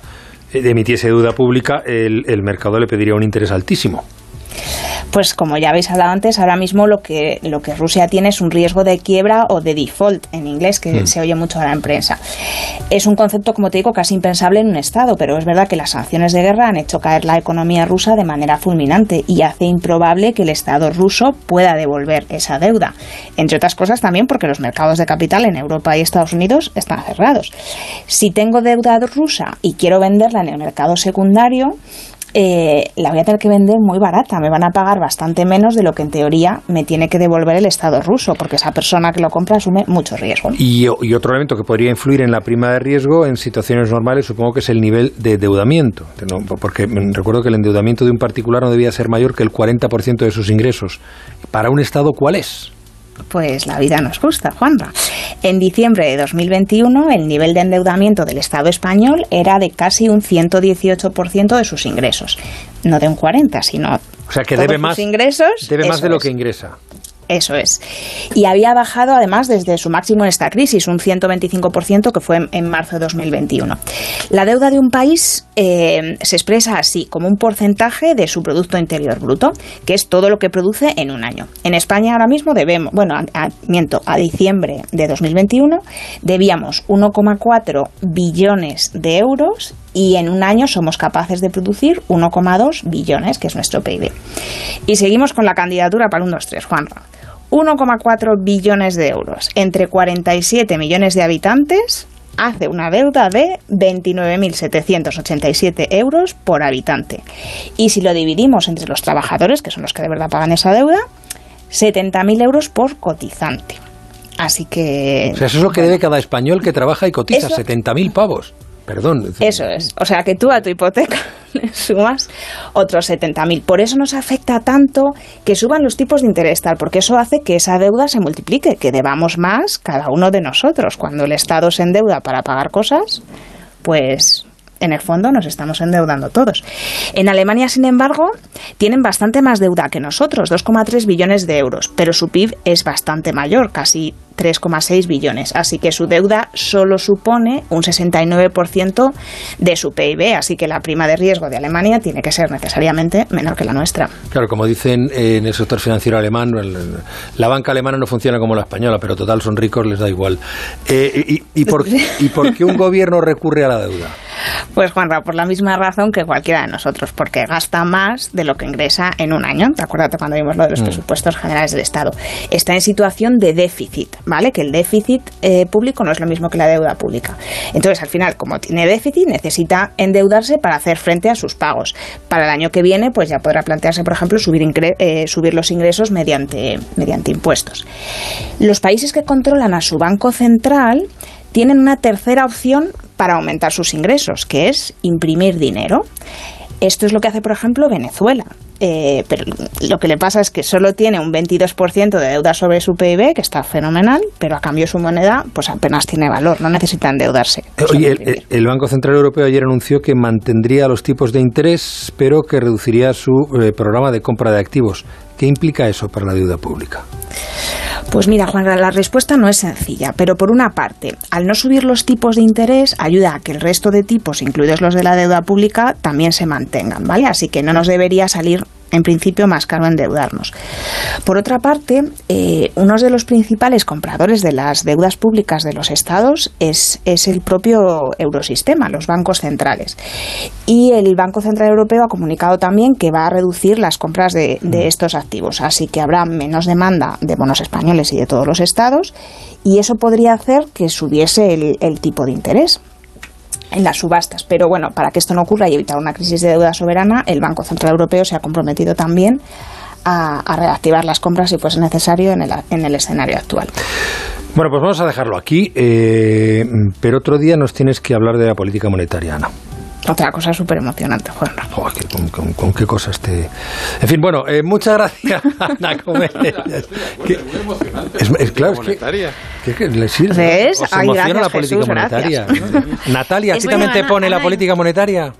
emitiese deuda pública, el, el mercado le pediría un interés altísimo. Pues como ya habéis hablado antes, ahora mismo lo que, lo que Rusia tiene es un riesgo de quiebra o de default en inglés, que Mm. se oye mucho ahora en prensa. Es un concepto, como te digo, casi impensable en un Estado, pero es verdad que las sanciones de guerra han hecho caer la economía rusa de manera fulminante y hace improbable que el Estado ruso pueda devolver esa deuda. Entre otras cosas también porque los mercados de capital en Europa y Estados Unidos están cerrados. Si tengo deuda rusa y quiero venderla en el mercado secundario, eh, la voy a tener que vender muy barata. Me van a pagar bastante menos de lo que en teoría me tiene que devolver el Estado ruso, porque esa persona que lo compra asume mucho riesgo. Y, y otro elemento que podría influir en la prima de riesgo en situaciones normales supongo que es el nivel de endeudamiento. Porque recuerdo que el endeudamiento de un particular no debía ser mayor que el 40% de sus ingresos. ¿Para un Estado cuál es? Pues la vida nos gusta, Juanra. En diciembre de 2021, el nivel de endeudamiento del Estado español era de casi un 118% de sus ingresos. No de un 40%, sino O sea, que todos debe más, ingresos. debe más de lo es. que ingresa. Eso es. Y había bajado además desde su máximo en esta crisis, un 125% que fue en, marzo de 2021. La deuda de un país eh, se expresa así, como un porcentaje de su Producto Interior Bruto, que es todo lo que produce en un año. En España ahora mismo debemos, bueno, a- miento, a diciembre de 2021 debíamos 1,4 billones de euros y en un año somos capaces de producir 1,2 billones, que es nuestro PIB. Y seguimos con la candidatura para un 2-3, Juanra. 1,4 billones de euros entre 47 millones de habitantes hace una deuda de 29.787 euros por habitante. Y si lo dividimos entre los trabajadores, que son los que de verdad pagan esa deuda, 70.000 euros por cotizante. Así que... O sea, eso es lo que debe cada español que trabaja y cotiza, Eso- 70.000 pavos. Perdón. Eso es. O sea, que tú a tu hipoteca le sumas otros 70.000. Por eso nos afecta tanto que suban los tipos de interés, tal, porque eso hace que esa deuda se multiplique, que debamos más cada uno de nosotros. Cuando el Estado se endeuda para pagar cosas, pues en el fondo nos estamos endeudando todos. En Alemania, sin embargo, tienen bastante más deuda que nosotros, 2,3 billones de euros, pero su PIB es bastante mayor, casi 3,6 billones. Así que su deuda solo supone un 69% de su PIB, así que la prima de riesgo de Alemania tiene que ser necesariamente menor que la nuestra. Claro, como dicen eh, en el sector financiero alemán, la banca alemana no funciona como la española, pero total son ricos, les da igual. Eh, y, y por, ¿Y por qué un gobierno recurre a la deuda? Pues Juanra, por la misma razón que cualquiera de nosotros, porque gasta más de lo que ingresa en un año. Acuérdate cuando vimos lo de los Mm. presupuestos generales del Estado. Está en situación de déficit, ¿vale? Que el déficit eh, público no es lo mismo que la deuda pública. Entonces, al final, como tiene déficit, necesita endeudarse para hacer frente a sus pagos. Para el año que viene, pues ya podrá plantearse, por ejemplo, subir, eh, subir los ingresos mediante, mediante impuestos. Los países que controlan a su banco central tienen una tercera opción para aumentar sus ingresos, que es imprimir dinero. Esto es lo que hace, por ejemplo, Venezuela. Eh, pero lo que le pasa es que solo tiene un 22% de deuda sobre su PIB, que está fenomenal, pero a cambio su moneda pues apenas tiene valor, no necesita endeudarse. Oye, el, el Banco Central Europeo ayer anunció que mantendría los tipos de interés, pero que reduciría su eh, programa de compra de activos. ¿Qué implica eso para la deuda pública? Pues mira, Juan, la respuesta no es sencilla, pero por una parte, al no subir los tipos de interés, ayuda a que el resto de tipos, incluidos los de la deuda pública, también se mantengan, ¿vale? Así que no nos debería salir en principio más caro endeudarnos. Por otra parte, eh, uno de los principales compradores de las deudas públicas de los estados es, es el propio eurosistema, los bancos centrales. Y el Banco Central Europeo ha comunicado también que va a reducir las compras de, de estos activos, así que habrá menos demanda de bonos españoles y de todos los estados, y eso podría hacer que subiese el, el tipo de interés. En las subastas. Pero bueno, para que esto no ocurra y evitar una crisis de deuda soberana, el Banco Central Europeo se ha comprometido también a, reactivar las compras si fuese necesario en el, en el escenario actual. Bueno, pues vamos a dejarlo aquí, eh, pero otro día nos tienes que hablar de la política monetaria, Ana. Otra cosa súper emocionante, Juan. Que con, con- con qué cosas te... En fin, bueno, eh, muchas gracias, Ana Es, es- claro, es que, que- que le sirve, ¿Ves? Os Ay, emociona gracias, la política Jesús, monetaria. gracias. Natalia, ¿a ti también te Ana, pone la Ana, política monetaria?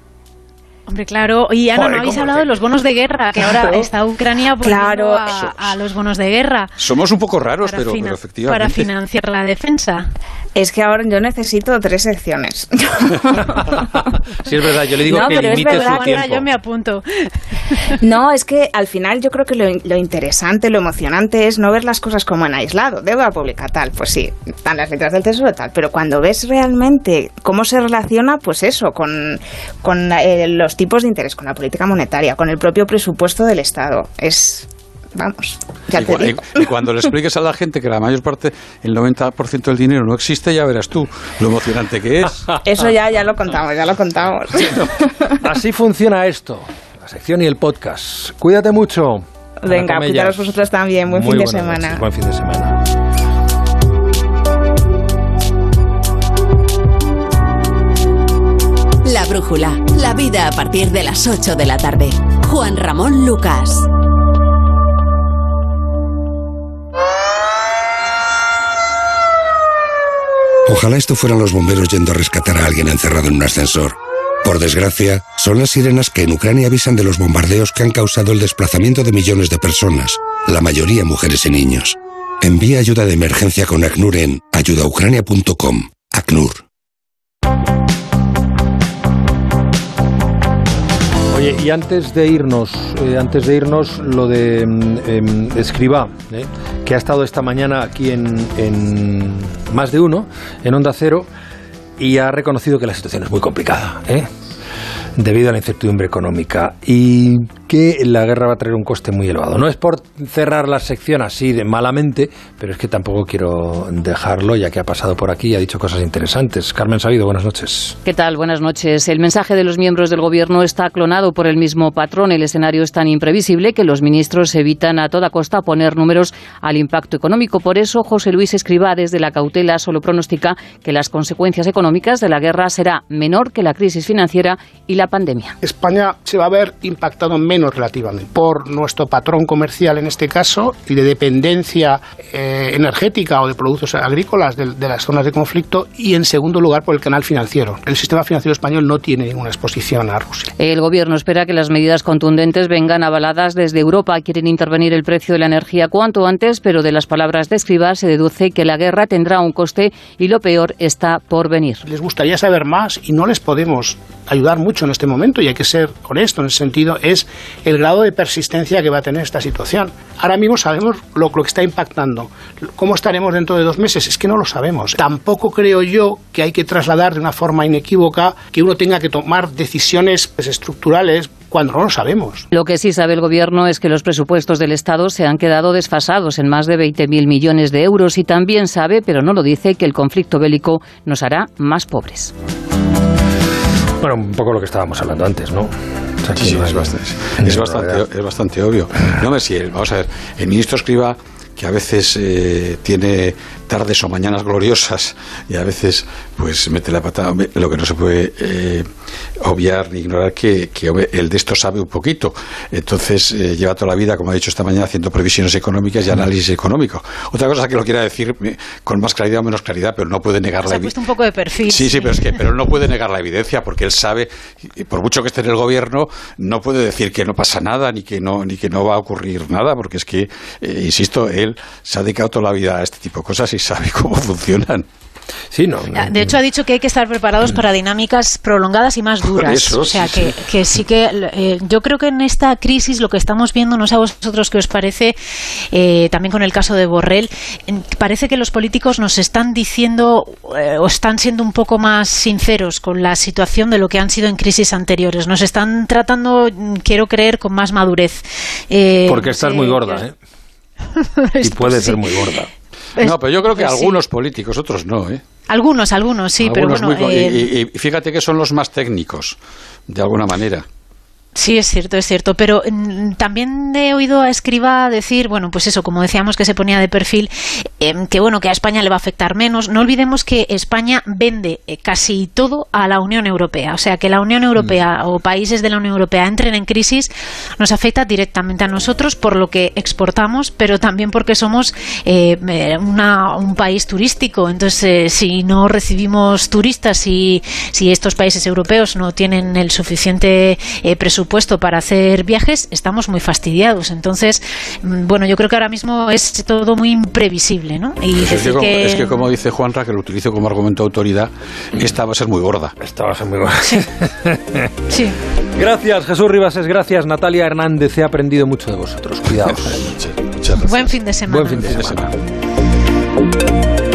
Hombre, claro. Y Ana, Joder, no habéis ¿cómo hablado de los bonos de guerra, que ahora Claro. está Ucrania Claro, a, a los bonos de guerra Somos un poco raros, para, pero, fina- pero efectivamente. para financiar la defensa. Es que ahora yo necesito tres secciones. Sí, es verdad, yo le digo No, que pero es limite verdad, su tiempo. Yo me apunto. No, es que al final yo creo que lo, lo interesante, lo emocionante es no ver las cosas como en aislado. Deuda pública, tal, pues sí, están las letras del tesoro, tal. Pero cuando ves realmente cómo se relaciona, pues eso, con, con eh, los tipos de interés, con la política monetaria, con el propio presupuesto del Estado, es. Vamos, ya y, te digo. y- y cuando le expliques a la gente que la mayor parte, el 90% del dinero no existe, ya verás tú lo emocionante que es. Eso ya, ya lo contamos, ya lo contamos. Así funciona esto, la sección y el podcast. Cuídate mucho. Venga, cuidaros vosotros también. Buen Muy fin de semana. noches, buen fin de semana. La brújula, la vida a partir de las 8 de la tarde. Juan Ramón Lucas. Ojalá esto fueran los bomberos yendo a rescatar a alguien encerrado en un ascensor. Por desgracia, son las sirenas que en Ucrania avisan de los bombardeos que han causado el desplazamiento de millones de personas, la mayoría mujeres y niños. Envía ayuda de emergencia con ACNUR en ayudaucrania.com. ACNUR. Oye, y antes de irnos, eh, antes de irnos, lo de mm, em, Escribá, eh, que ha estado esta mañana aquí en, más de uno, en Onda Cero, y ha reconocido que la situación es muy complicada, ¿eh? Debido a la incertidumbre económica y que la guerra va a traer un coste muy elevado. No es por cerrar la sección así de malamente, pero es que tampoco quiero dejarlo ya que ha pasado por aquí y ha dicho cosas interesantes. Carmen Sabido, buenas noches. ¿Qué tal? Buenas noches. El mensaje de los miembros del Gobierno está clonado por el mismo patrón. El escenario es tan imprevisible que los ministros evitan a toda costa poner números al impacto económico. Por eso, José Luis Escribá, desde la cautela, solo pronostica que las consecuencias económicas de la guerra será menor que la crisis financiera y la pandemia. España se va a ver impactado menos relativamente por nuestro patrón comercial en este caso y de dependencia eh, energética o de productos agrícolas de, de las zonas de conflicto y en segundo lugar por el canal financiero. El sistema financiero español no tiene ninguna exposición a Rusia. El Gobierno espera que las medidas contundentes vengan avaladas desde Europa. Quieren intervenir el precio de la energía cuanto antes, pero de las palabras de Escribá se deduce que la guerra tendrá un coste y lo peor está por venir. Les gustaría saber más y no les podemos ayudar mucho en este momento y hay que ser honesto en ese sentido, es el grado de persistencia que va a tener esta situación. Ahora mismo sabemos lo, lo que está impactando. ¿Cómo estaremos dentro de dos meses? Es que no lo sabemos. Tampoco creo yo que hay que trasladar de una forma inequívoca que uno tenga que tomar decisiones estructurales cuando no lo sabemos. Lo que sí sabe el Gobierno es que los presupuestos del Estado se han quedado desfasados en más de 20.000 millones de euros y también sabe, pero no lo dice, que el conflicto bélico nos hará más pobres. Bueno, un poco lo que estábamos hablando antes, ¿no? O sea, Sí, sí, no es bastante, es, bastante, es bastante obvio. No me si vamos a ver, el ministro escriba que a veces eh, tiene tardes o mañanas gloriosas y a veces pues mete la pata. Lo que no se puede eh, obviar ni ignorar que, que el de esto sabe un poquito. Entonces eh, lleva toda la vida, como ha dicho esta mañana, haciendo previsiones económicas y análisis económico. Otra cosa que lo quiera decir eh, con más claridad o menos claridad, pero no puede negar Se la ha evi- puesto un poco de perfil. Sí, sí, pero es que pero él no puede negar la evidencia porque él sabe, y por mucho que esté en el gobierno, no puede decir que no pasa nada ni que no ni que no va a ocurrir nada, porque es que, eh, insisto, él se ha dedicado toda la vida a este tipo de cosas y sabe cómo funcionan. Sí, no. Ah, De hecho, ha dicho que hay que estar preparados para dinámicas prolongadas y más duras. eso, o sea, sí, que, sí. que sí que eh, yo creo que en esta crisis lo que estamos viendo, no sé a vosotros qué os parece, eh, también con el caso de Borrell, parece que los políticos nos están diciendo eh, o están siendo un poco más sinceros con la situación de lo que han sido en crisis anteriores. Nos están tratando, mm, quiero creer, con más madurez. Eh, Porque estás muy gorda, ¿eh? Y puede sí. ser muy gorda. No, pero yo creo que algunos políticos, otros no, ¿eh? Algunos, algunos, sí, pero bueno. y, fíjate que son los más técnicos, de alguna manera. Sí, es cierto, es cierto. Pero mm, también he oído a Escriba decir, bueno, pues eso, como decíamos que se ponía de perfil, em, que bueno, que a España le va a afectar menos. No olvidemos que España vende eh, casi todo a la Unión Europea. O sea, que la Unión Europea mm. o países de la Unión Europea entren en crisis nos afecta directamente a nosotros por lo que exportamos, pero también porque somos eh, un país turístico. Entonces, eh, si no recibimos turistas y si estos países europeos no tienen el suficiente presupuesto, puesto para hacer viajes, estamos muy fastidiados. Entonces, mm, bueno, yo creo que ahora mismo es todo muy imprevisible, ¿no? Y es, que, como, es que como dice Juanra, que lo utilizo como argumento de autoridad, esta va a ser muy gorda. Esta va a ser muy gorda. Sí. Gracias, Jesús Ribases, gracias, Natalia Hernández. He aprendido mucho de vosotros. Cuidaos. Buen fin de semana. Buen fin de semana.